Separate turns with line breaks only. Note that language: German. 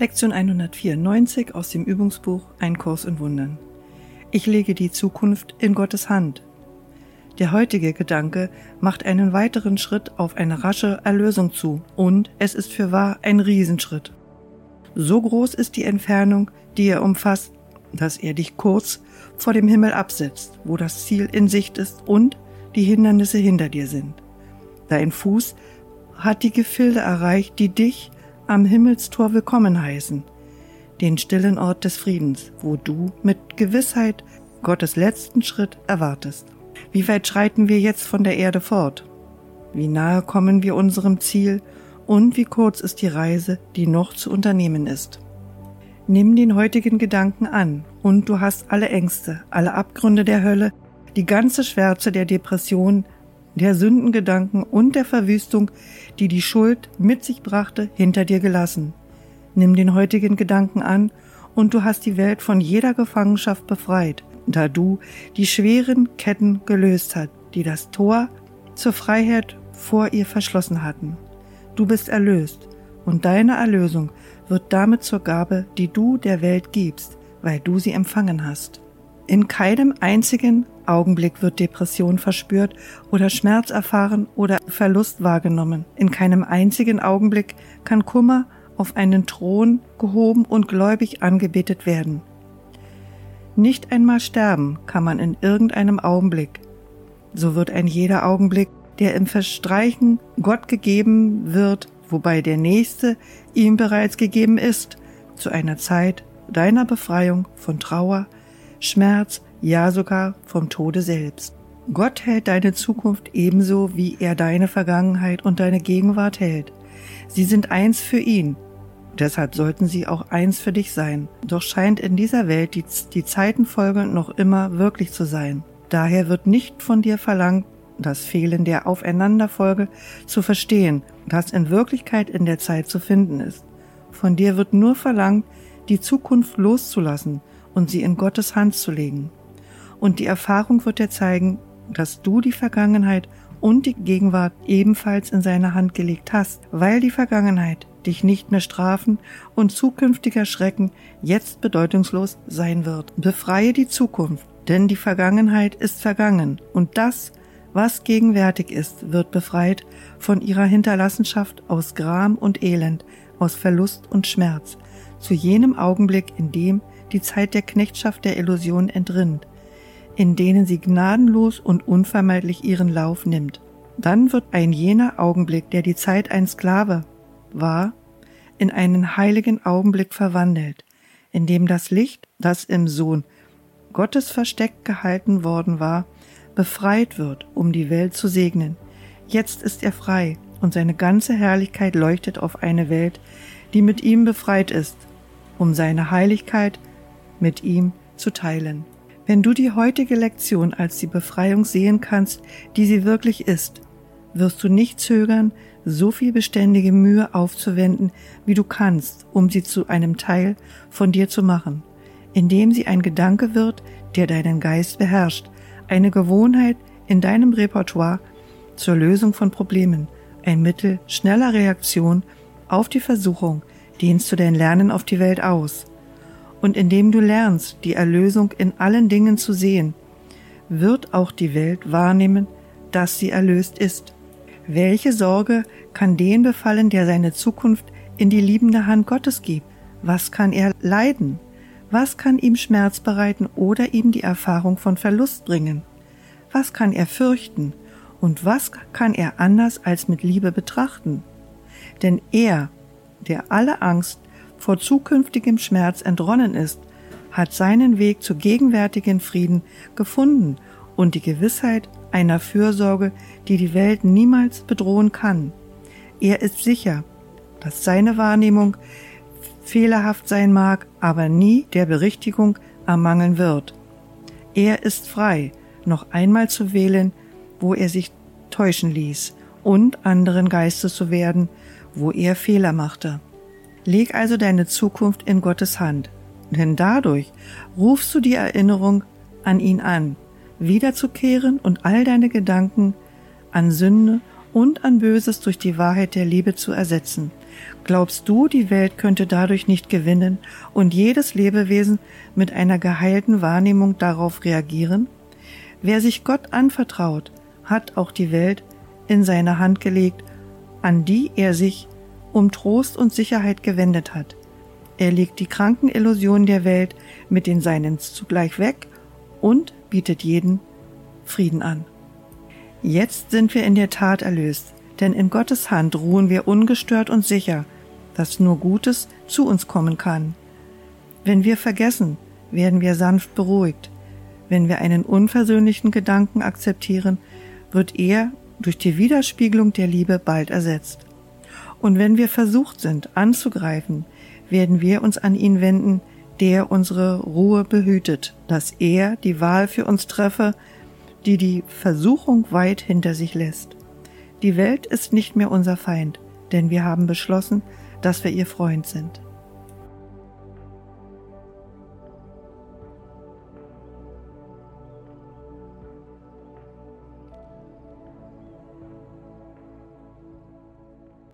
Lektion 194 aus dem Übungsbuch Ein Kurs in Wundern. Ich lege die Zukunft in Gottes Hand. Der heutige Gedanke macht einen weiteren Schritt auf eine rasche Erlösung zu und es ist für wahr ein Riesenschritt. So groß ist die Entfernung, die er umfasst, dass er dich kurz vor dem Himmel absetzt, wo das Ziel in Sicht ist und die Hindernisse hinter dir sind. Dein Fuß hat die Gefilde erreicht, die dich am Himmelstor willkommen heißen, den stillen Ort des Friedens, wo du mit Gewissheit Gottes letzten Schritt erwartest. Wie weit schreiten wir jetzt von der Erde fort? Wie nahe kommen wir unserem Ziel und wie kurz ist die Reise, die noch zu unternehmen ist? Nimm den heutigen Gedanken an und du hast alle Ängste, alle Abgründe der Hölle, die ganze Schwärze der Depression, der Sündengedanken und der Verwüstung, die die Schuld mit sich brachte, hinter dir gelassen. Nimm den heutigen Gedanken an, und du hast die Welt von jeder Gefangenschaft befreit, da du die schweren Ketten gelöst hast, die das Tor zur Freiheit vor ihr verschlossen hatten. Du bist erlöst, und deine Erlösung wird damit zur Gabe, die du der Welt gibst, weil du sie empfangen hast. In keinem einzigen Augenblick wird Depression verspürt oder Schmerz erfahren oder Verlust wahrgenommen. In keinem einzigen Augenblick kann Kummer auf einen Thron gehoben und gläubig angebetet werden. Nicht einmal sterben kann man in irgendeinem Augenblick. So wird ein jeder Augenblick, der im Verstreichen Gott gegeben wird, wobei der nächste ihm bereits gegeben ist, zu einer Zeit deiner Befreiung von Trauer, Schmerz, ja sogar vom Tode selbst. Gott hält deine Zukunft ebenso, wie er deine Vergangenheit und deine Gegenwart hält. Sie sind eins für ihn. Deshalb sollten sie auch eins für dich sein. Doch scheint in dieser Welt die, die Zeitenfolge noch immer wirklich zu sein. Daher wird nicht von dir verlangt, das Fehlen der Aufeinanderfolge zu verstehen, das in Wirklichkeit in der Zeit zu finden ist. Von dir wird nur verlangt, die Zukunft loszulassen und sie in Gottes Hand zu legen. Und die Erfahrung wird dir zeigen, dass du die Vergangenheit und die Gegenwart ebenfalls in seine Hand gelegt hast, weil die Vergangenheit dich nicht mehr strafen und zukünftiger Schrecken jetzt bedeutungslos sein wird. Befreie die Zukunft, denn die Vergangenheit ist vergangen und das, was gegenwärtig ist, wird befreit von ihrer Hinterlassenschaft aus Gram und Elend, aus Verlust und Schmerz, zu jenem Augenblick, in dem die Zeit der Knechtschaft der Illusion entrinnt, in denen sie gnadenlos und unvermeidlich ihren Lauf nimmt. Dann wird ein jener Augenblick, der die Zeit ein Sklave war, in einen heiligen Augenblick verwandelt, in dem das Licht, das im Sohn Gottes versteckt gehalten worden war, befreit wird, um die Welt zu segnen. Jetzt ist er frei, und seine ganze Herrlichkeit leuchtet auf eine Welt, die mit ihm befreit ist, um seine Heiligkeit mit ihm zu teilen. Wenn du die heutige Lektion als die Befreiung sehen kannst, die sie wirklich ist, wirst du nicht zögern, so viel beständige Mühe aufzuwenden, wie du kannst, um sie zu einem Teil von dir zu machen, indem sie ein Gedanke wird, der deinen Geist beherrscht, eine Gewohnheit in deinem Repertoire zur Lösung von Problemen, ein Mittel schneller Reaktion auf die Versuchung, dehnst du dein Lernen auf die Welt aus und indem du lernst, die Erlösung in allen Dingen zu sehen, wird auch die Welt wahrnehmen, dass sie erlöst ist. Welche Sorge kann den befallen, der seine Zukunft in die liebende Hand Gottes gibt? Was kann er leiden? Was kann ihm Schmerz bereiten oder ihm die Erfahrung von Verlust bringen? Was kann er fürchten? Und was kann er anders als mit Liebe betrachten? Denn er, der alle Angst vor zukünftigem Schmerz entronnen ist, hat seinen Weg zu gegenwärtigen Frieden gefunden und die Gewissheit einer Fürsorge, die die Welt niemals bedrohen kann. Er ist sicher, dass seine Wahrnehmung fehlerhaft sein mag, aber nie der Berichtigung ermangeln wird. Er ist frei, noch einmal zu wählen, wo er sich täuschen ließ, und anderen Geistes zu werden, wo er Fehler machte. Leg also deine Zukunft in Gottes Hand, denn dadurch rufst du die Erinnerung an ihn an, wiederzukehren und all deine Gedanken an Sünde und an Böses durch die Wahrheit der Liebe zu ersetzen. Glaubst du, die Welt könnte dadurch nicht gewinnen und jedes Lebewesen mit einer geheilten Wahrnehmung darauf reagieren? Wer sich Gott anvertraut, hat auch die Welt in seine Hand gelegt, an die er sich um Trost und Sicherheit gewendet hat. Er legt die kranken Illusionen der Welt mit den Seinen zugleich weg und bietet jeden Frieden an. Jetzt sind wir in der Tat erlöst, denn in Gottes Hand ruhen wir ungestört und sicher, dass nur Gutes zu uns kommen kann. Wenn wir vergessen, werden wir sanft beruhigt. Wenn wir einen unversöhnlichen Gedanken akzeptieren, wird er durch die Widerspiegelung der Liebe bald ersetzt. Und wenn wir versucht sind, anzugreifen, werden wir uns an ihn wenden, der unsere Ruhe behütet, dass er die Wahl für uns treffe, die die Versuchung weit hinter sich lässt. Die Welt ist nicht mehr unser Feind, denn wir haben beschlossen, dass wir ihr Freund sind.